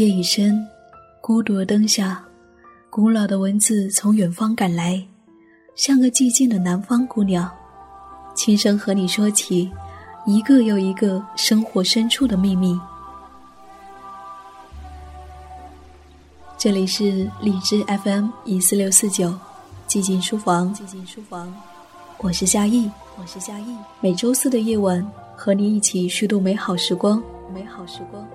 夜已深，孤独的灯下，古老的文字从远方赶来，像个寂静的南方姑娘，轻声和你说起一个又一个生活深处的秘密。这里是荔枝 FM 一四六四九，寂静书房，寂静书房，我是夏意，我是夏意，每周四的夜晚和你一起虚度美好时光，美好时光。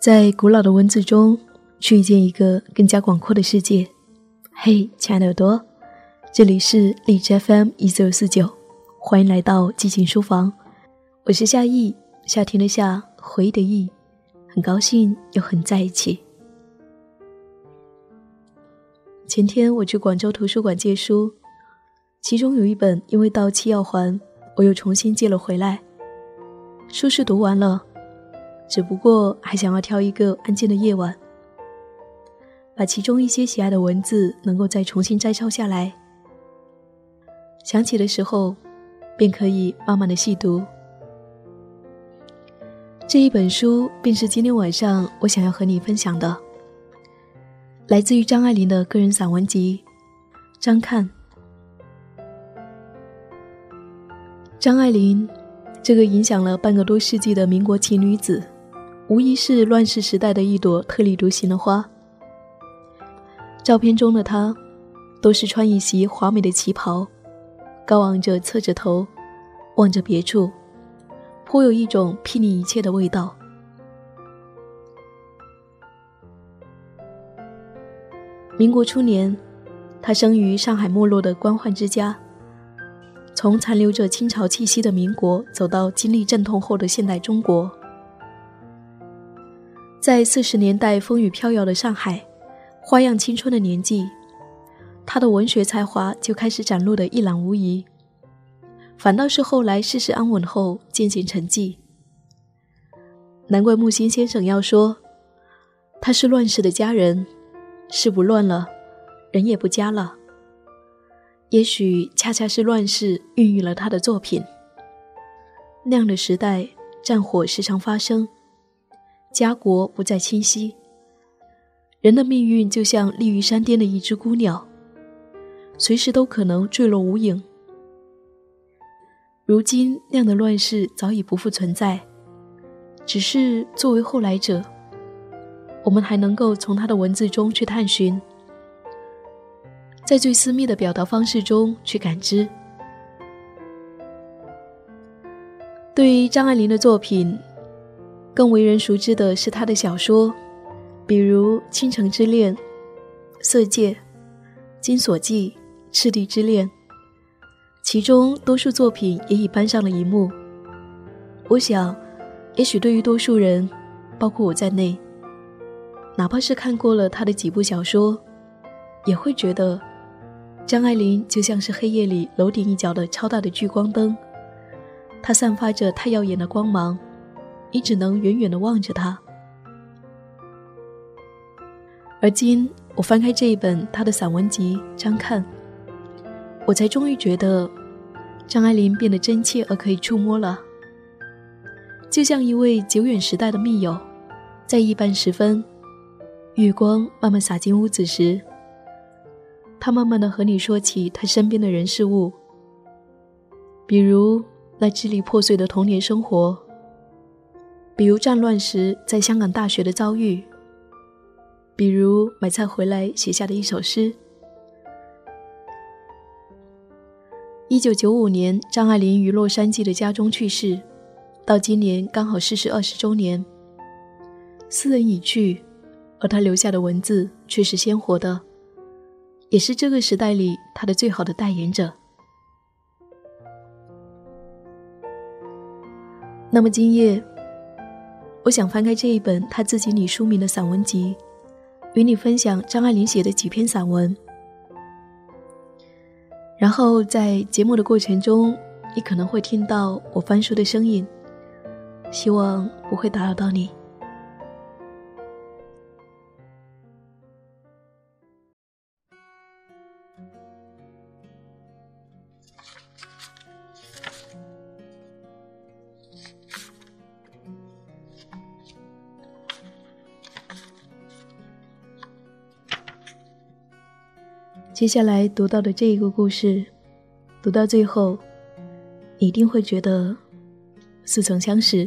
在古老的文字中，去遇见一个更加广阔的世界。嘿，亲爱的耳朵，这里是荔枝 FM 一四四九，欢迎来到激情书房，我是夏意，夏天的夏，回忆的忆，很高兴又很在一起。前天我去广州图书馆借书，其中有一本因为到期要还，我又重新借了回来。书是读完了。只不过还想要挑一个安静的夜晚，把其中一些喜爱的文字能够再重新摘抄下来。想起的时候，便可以慢慢的细读。这一本书便是今天晚上我想要和你分享的，来自于张爱玲的个人散文集《张看》。张爱玲，这个影响了半个多世纪的民国奇女子。无疑是乱世时代的一朵特立独行的花。照片中的她，都是穿一袭华美的旗袍，高昂着侧着头，望着别处，颇有一种睥睨一切的味道。民国初年，她生于上海没落的官宦之家，从残留着清朝气息的民国，走到经历阵痛后的现代中国。在四十年代风雨飘摇的上海，花样青春的年纪，他的文学才华就开始展露的一览无遗。反倒是后来世事安稳后渐渐沉寂。难怪木心先生要说，他是乱世的佳人，事不乱了，人也不佳了。也许恰恰是乱世孕育了他的作品。那样的时代，战火时常发生。家国不再清晰，人的命运就像立于山巅的一只孤鸟，随时都可能坠落无影。如今那样的乱世早已不复存在，只是作为后来者，我们还能够从他的文字中去探寻，在最私密的表达方式中去感知。对于张爱玲的作品。更为人熟知的是他的小说，比如《倾城之恋》《色戒》《金锁记》《赤地之恋》，其中多数作品也已搬上了荧幕。我想，也许对于多数人，包括我在内，哪怕是看过了他的几部小说，也会觉得张爱玲就像是黑夜里楼顶一角的超大的聚光灯，它散发着太耀眼的光芒。你只能远远的望着他，而今我翻开这一本他的散文集《张看》，我才终于觉得张爱玲变得真切而可以触摸了，就像一位久远时代的密友，在夜半时分，月光慢慢洒进屋子时，他慢慢的和你说起他身边的人事物，比如那支离破碎的童年生活。比如战乱时在香港大学的遭遇，比如买菜回来写下的一首诗。一九九五年，张爱玲于洛杉矶的家中去世，到今年刚好逝世二十周年。斯人已去，而他留下的文字却是鲜活的，也是这个时代里他的最好的代言者。那么今夜。我想翻开这一本他自己拟书名的散文集，与你分享张爱玲写的几篇散文。然后在节目的过程中，你可能会听到我翻书的声音，希望不会打扰到你。接下来读到的这一个故事，读到最后，一定会觉得似曾相识，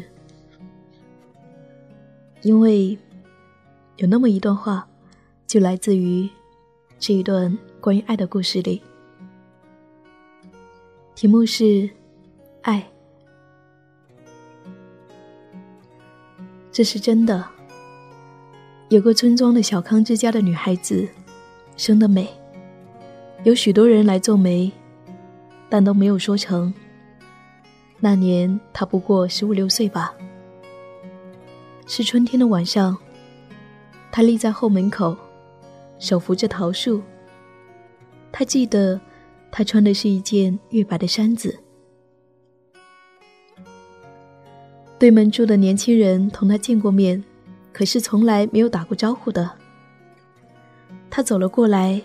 因为有那么一段话，就来自于这一段关于爱的故事里。题目是“爱”，这是真的。有个村庄的小康之家的女孩子，生得美。有许多人来做媒，但都没有说成。那年他不过十五六岁吧。是春天的晚上，他立在后门口，手扶着桃树。他记得，他穿的是一件月白的衫子。对门住的年轻人同他见过面，可是从来没有打过招呼的。他走了过来。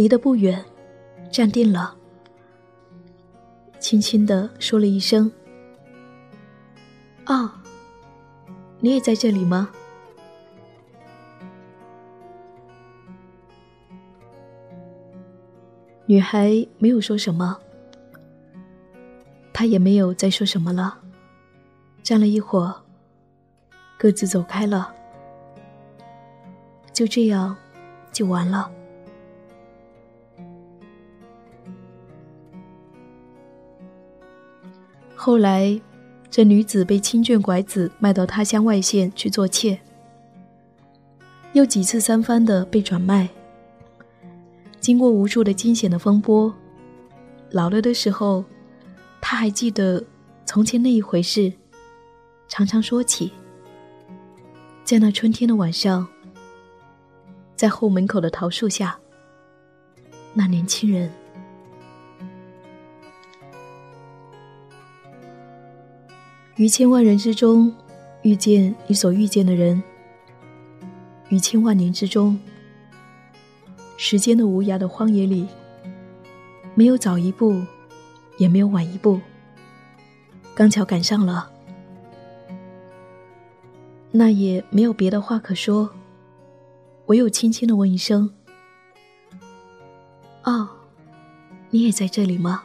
离得不远，站定了，轻轻的说了一声：“哦，你也在这里吗？”女孩没有说什么，他也没有再说什么了，站了一会儿，各自走开了，就这样，就完了。后来，这女子被亲眷拐子卖到他乡外县去做妾，又几次三番的被转卖。经过无数的惊险的风波，老了的时候，他还记得从前那一回事，常常说起。在那春天的晚上，在后门口的桃树下，那年轻人。于千万人之中，遇见你所遇见的人；于千万年之中，时间的无涯的荒野里，没有早一步，也没有晚一步，刚巧赶上了。那也没有别的话可说，唯有轻轻的问一声：“哦，你也在这里吗？”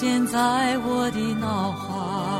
现在我的脑海。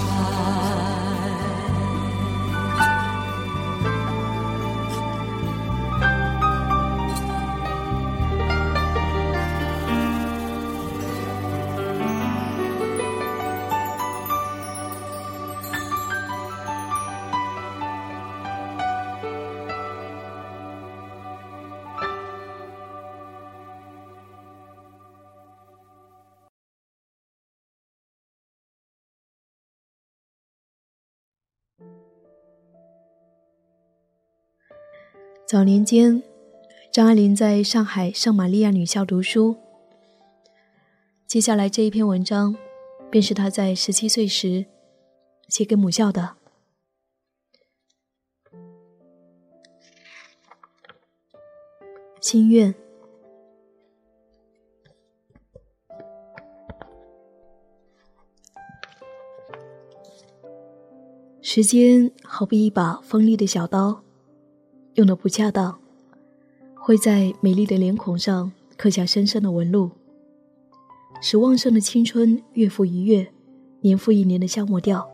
早年间，张爱玲在上海圣玛利亚女校读书。接下来这一篇文章，便是她在十七岁时写给母校的心愿。时间好比一把锋利的小刀，用的不恰当，会在美丽的脸孔上刻下深深的纹路。使旺盛的青春月复一月，年复一年的消磨掉。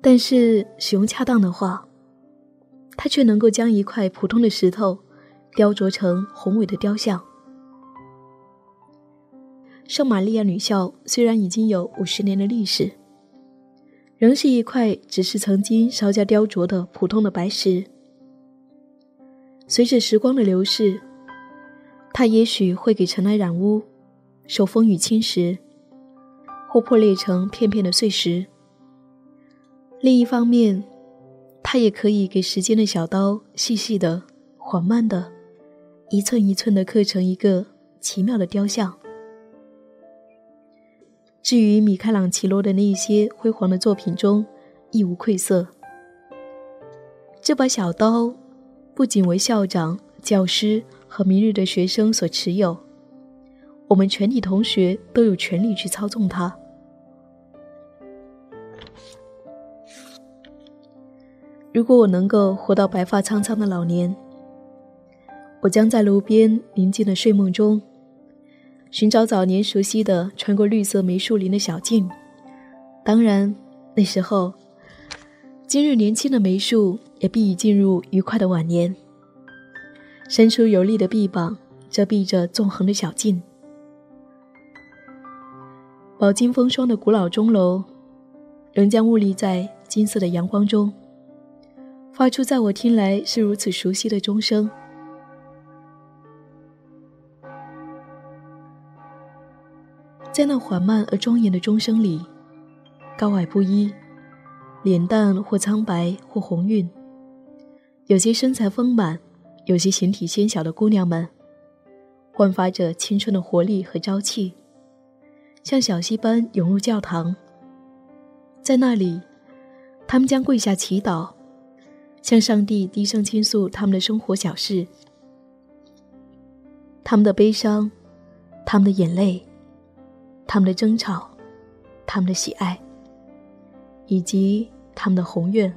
但是使用恰当的话，它却能够将一块普通的石头雕琢成宏伟的雕像。圣玛利亚女校虽然已经有五十年的历史，仍是一块只是曾经稍加雕琢的普通的白石。随着时光的流逝。它也许会给尘埃染污，受风雨侵蚀，或破裂成片片的碎石。另一方面，它也可以给时间的小刀细细的、缓慢的、一寸一寸的刻成一个奇妙的雕像。至于米开朗琪罗的那一些辉煌的作品中，亦无愧色。这把小刀，不仅为校长、教师。和明日的学生所持有，我们全体同学都有权利去操纵它。如果我能够活到白发苍苍的老年，我将在路边宁静的睡梦中，寻找早年熟悉的穿过绿色梅树林的小径。当然，那时候，今日年轻的梅树也必已进入愉快的晚年。伸出有力的臂膀，遮蔽着纵横的小径。饱经风霜的古老钟楼，仍将兀立在金色的阳光中，发出在我听来是如此熟悉的钟声。在那缓慢而庄严的钟声里，高矮不一，脸蛋或苍白或红晕，有些身材丰满。有些形体纤小的姑娘们，焕发着青春的活力和朝气，像小溪般涌入教堂。在那里，她们将跪下祈祷，向上帝低声倾诉他们的生活小事、他们的悲伤、他们的眼泪、他们的争吵、他们的喜爱，以及他们的宏愿。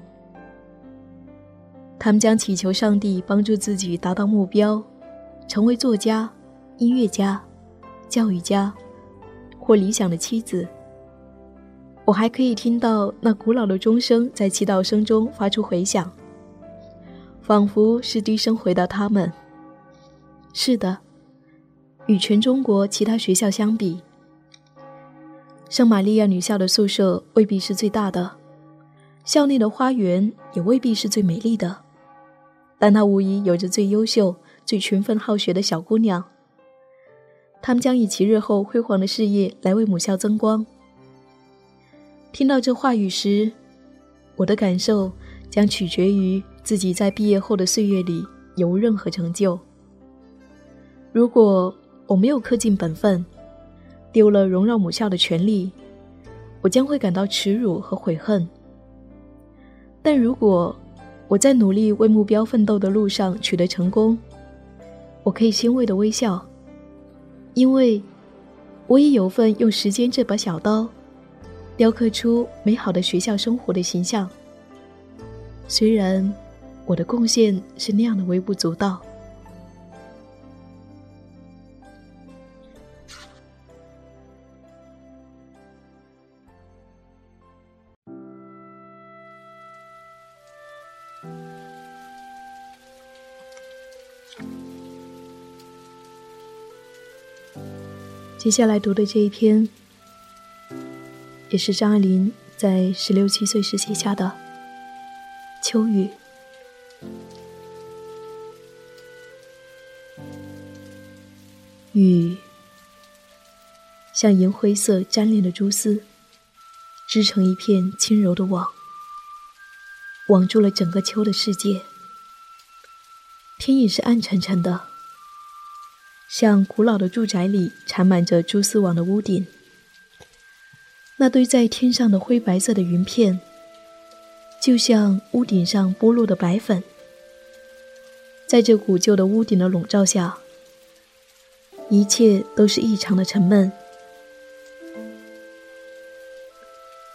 他们将祈求上帝帮助自己达到目标，成为作家、音乐家、教育家，或理想的妻子。我还可以听到那古老的钟声在祈祷声中发出回响，仿佛是低声回答他们。是的，与全中国其他学校相比，圣玛利亚女校的宿舍未必是最大的，校内的花园也未必是最美丽的。但她无疑有着最优秀、最勤奋好学的小姑娘。他们将以其日后辉煌的事业来为母校增光。听到这话语时，我的感受将取决于自己在毕业后的岁月里有无任何成就。如果我没有恪尽本分，丢了荣耀母校的权利，我将会感到耻辱和悔恨。但如果，我在努力为目标奋斗的路上取得成功，我可以欣慰的微笑，因为我也有份用时间这把小刀，雕刻出美好的学校生活的形象。虽然我的贡献是那样的微不足道。接下来读的这一篇，也是张爱玲在十六七岁时写下的《秋雨》。雨像银灰色粘连的蛛丝，织成一片轻柔的网。网住了整个秋的世界。天也是暗沉沉的，像古老的住宅里缠满着蛛丝网的屋顶。那堆在天上的灰白色的云片，就像屋顶上剥落的白粉。在这古旧的屋顶的笼罩下，一切都是异常的沉闷。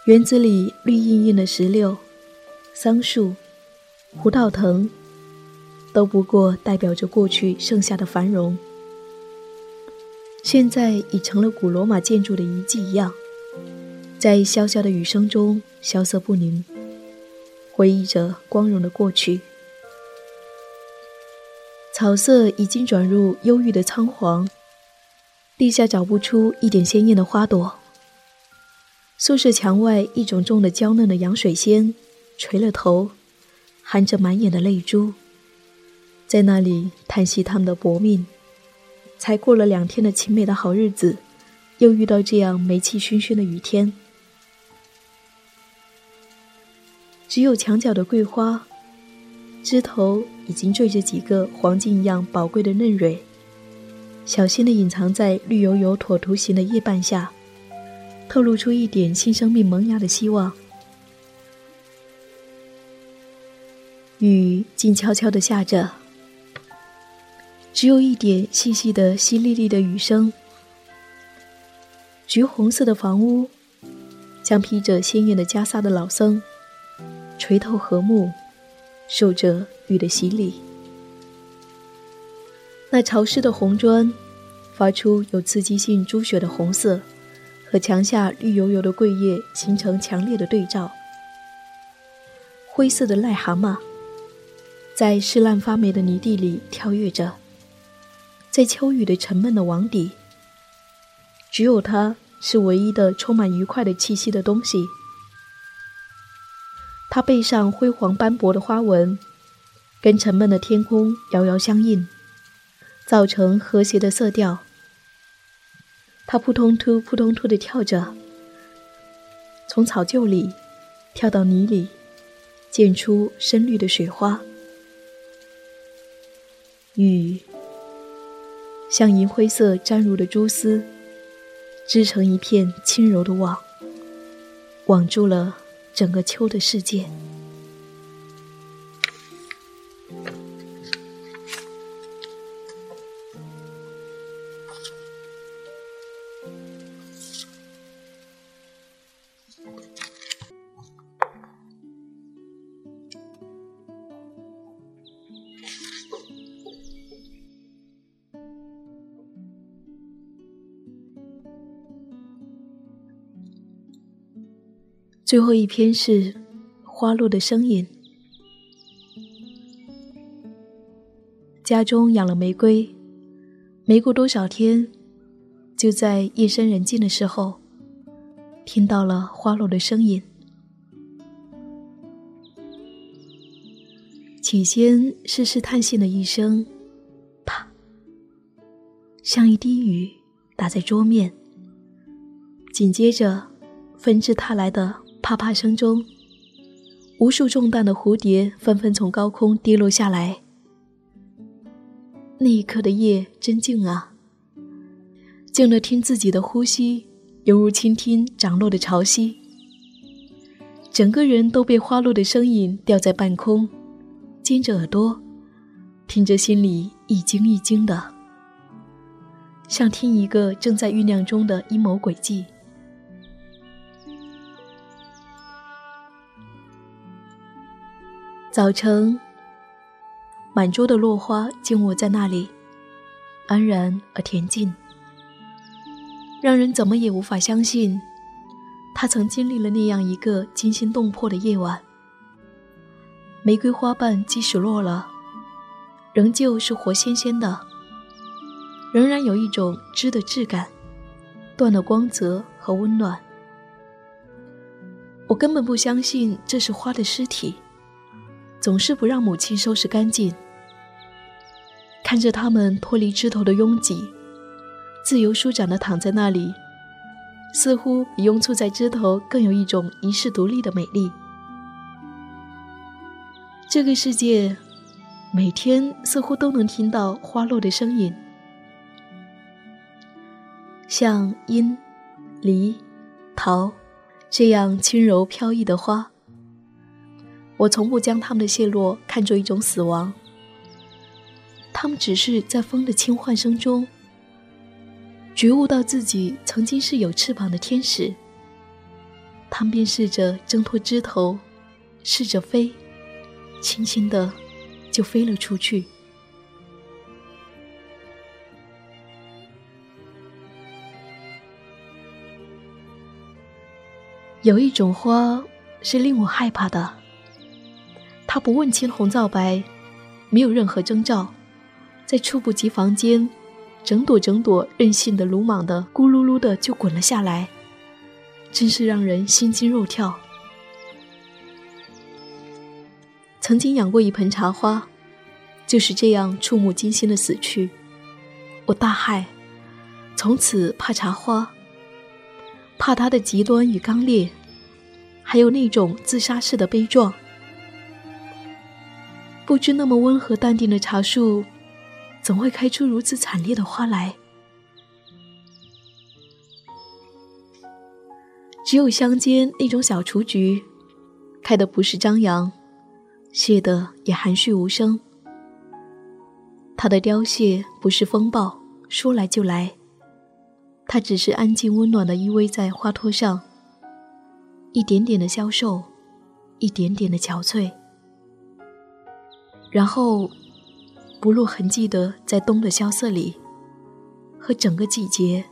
园子里绿茵茵的石榴、桑树、胡桃藤，都不过代表着过去盛夏的繁荣，现在已成了古罗马建筑的遗迹一样。在潇潇的雨声中萧瑟不宁，回忆着光荣的过去。草色已经转入忧郁的苍黄，地下找不出一点鲜艳的花朵。宿舍墙外，一种种的娇嫩的洋水仙垂了头，含着满眼的泪珠，在那里叹息他们的薄命。才过了两天的晴美的好日子，又遇到这样霉气熏熏的雨天。只有墙角的桂花，枝头已经缀着几个黄金一样宝贵的嫩蕊，小心的隐藏在绿油油椭图形的叶瓣下，透露出一点新生命萌芽的希望。雨静悄悄地下着，只有一点细细的、淅沥沥的雨声。橘红色的房屋，像披着鲜艳的袈裟的老僧。垂头和睦，受着雨的洗礼。那潮湿的红砖，发出有刺激性朱血的红色，和墙下绿油油的桂叶形成强烈的对照。灰色的癞蛤蟆，在湿烂发霉的泥地里跳跃着，在秋雨的沉闷的网底，只有它是唯一的充满愉快的气息的东西。它背上辉煌斑驳的花纹，跟沉闷的天空遥遥相应，造成和谐的色调。它扑通突扑通突地跳着，从草臼里跳到泥里，溅出深绿的水花。雨像银灰色沾入的蛛丝，织成一片轻柔的网，网住了。整个秋的世界。最后一篇是花落的声音。家中养了玫瑰，没过多少天，就在夜深人静的时候，听到了花落的声音。起先是试探性的一声“啪”，像一滴雨打在桌面，紧接着纷至沓来的。啪啪声中，无数重担的蝴蝶纷纷从高空跌落下来。那一刻的夜真静啊，静得听自己的呼吸，犹如倾听涨落的潮汐。整个人都被花落的声音吊在半空，尖着耳朵，听着心里一惊一惊的，像听一个正在酝酿中的阴谋诡计。早晨，满桌的落花静卧在那里，安然而恬静，让人怎么也无法相信，他曾经历了那样一个惊心动魄的夜晚。玫瑰花瓣即使落了，仍旧是活鲜鲜的，仍然有一种枝的质感，断了光泽和温暖。我根本不相信这是花的尸体。总是不让母亲收拾干净，看着它们脱离枝头的拥挤，自由舒展的躺在那里，似乎比拥簇在枝头更有一种遗世独立的美丽。这个世界，每天似乎都能听到花落的声音，像樱、梨、桃这样轻柔飘逸的花。我从不将它们的谢落看作一种死亡，它们只是在风的轻唤声中，觉悟到自己曾经是有翅膀的天使。他们便试着挣脱枝头，试着飞。轻轻的，就飞了出去。有一种花是令我害怕的，它不问青红皂白，没有任何征兆，在猝不及防间，整朵整朵任性的、鲁莽的，咕噜噜的就滚了下来，真是让人心惊肉跳。曾经养过一盆茶花，就是这样触目惊心的死去。我大骇，从此怕茶花，怕它的极端与刚烈，还有那种自杀式的悲壮。不知那么温和淡定的茶树，怎会开出如此惨烈的花来？只有乡间那种小雏菊，开的不是张扬。谢的也含蓄无声，它的凋谢不是风暴，说来就来，它只是安静温暖的依偎在花托上，一点点的消瘦，一点点的憔悴，然后不露痕迹的在冬的萧瑟里，和整个季节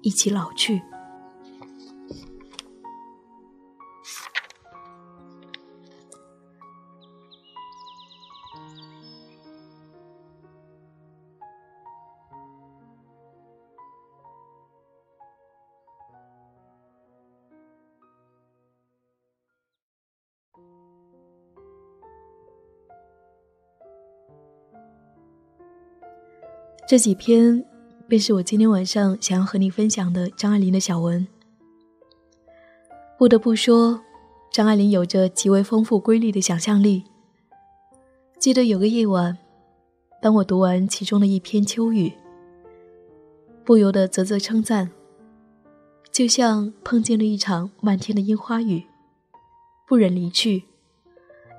一起老去。这几篇便是我今天晚上想要和你分享的张爱玲的小文。不得不说，张爱玲有着极为丰富瑰丽的想象力。记得有个夜晚，当我读完其中的一篇《秋雨》，不由得啧啧称赞，就像碰见了一场漫天的樱花雨，不忍离去，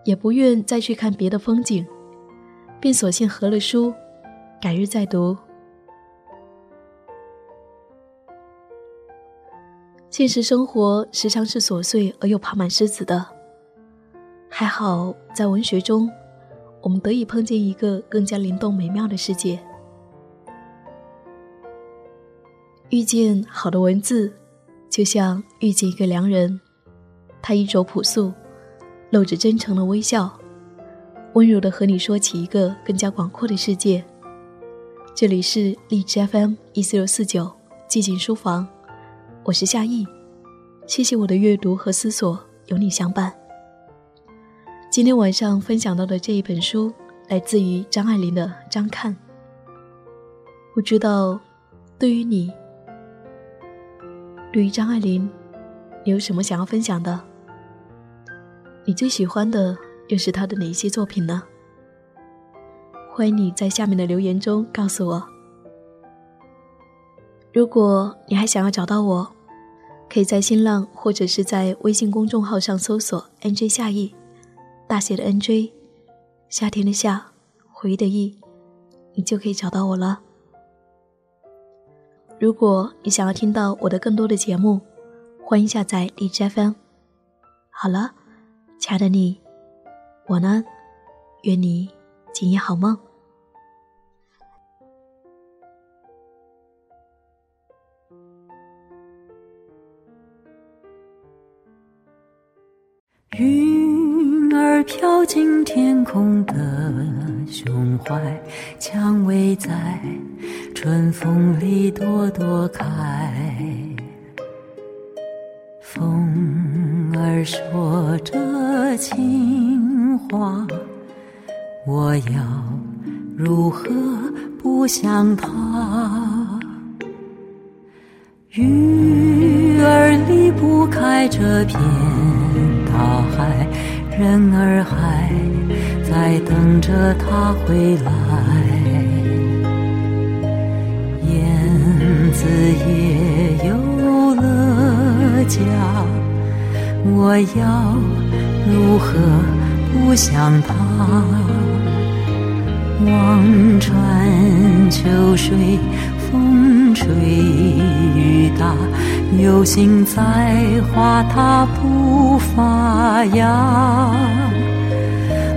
也不愿再去看别的风景，便索性合了书。改日再读。现实生活时常是琐碎而又爬满虱子的，还好在文学中，我们得以碰见一个更加灵动美妙的世界。遇见好的文字，就像遇见一个良人，他衣着朴素，露着真诚的微笑，温柔的和你说起一个更加广阔的世界。这里是荔枝 FM 一四六四九寂静书房，我是夏意，谢谢我的阅读和思索有你相伴。今天晚上分享到的这一本书来自于张爱玲的《张看》，不知道对于你，对于张爱玲，你有什么想要分享的？你最喜欢的又是她的哪一些作品呢？欢迎你在下面的留言中告诉我。如果你还想要找到我，可以在新浪或者是在微信公众号上搜索 “nj 夏意”，大写的 “nj”，夏天的夏，回忆的忆，你就可以找到我了。如果你想要听到我的更多的节目，欢迎下载荔枝 FM。好了，亲爱的你，晚安，愿你。今夜好梦。云儿飘进天空的胸怀，蔷薇在春风里朵朵开。风儿说着情话。我要如何不想他？鱼儿离不开这片大海，人儿还在等着他回来。燕子也有了家，我要如何不想他？望穿秋水，风吹雨打，有心栽花它不发芽。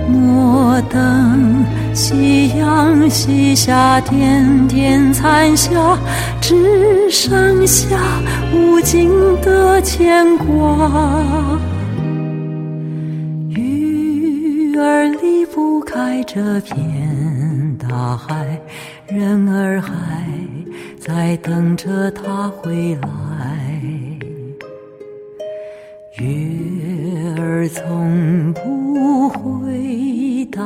莫等夕阳西下，点点残霞，只剩下无尽的牵挂。鱼儿离不开这片大海，人儿还在等着他回来。月儿从不回答，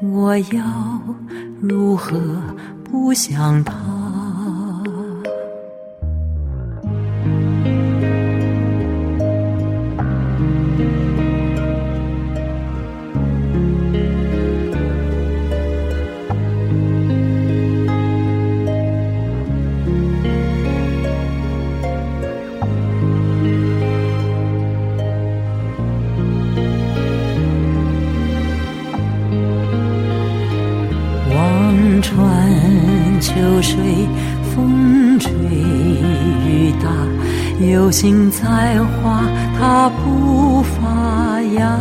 我要如何不想他？有心栽花它不发芽。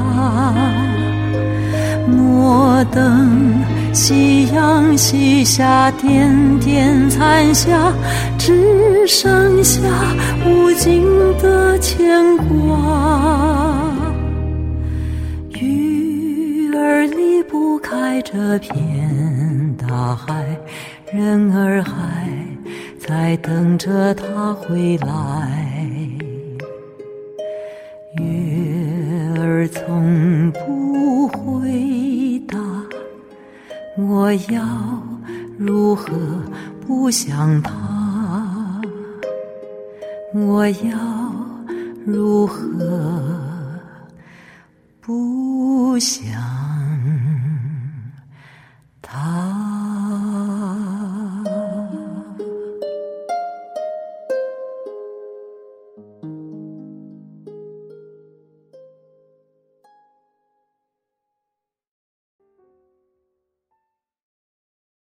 莫等夕阳西下，点点残霞，只剩下无尽的牵挂。鱼儿离不开这片大海。人儿还在等着他回来，月儿从不回答，我要如何不想他？我要如何不想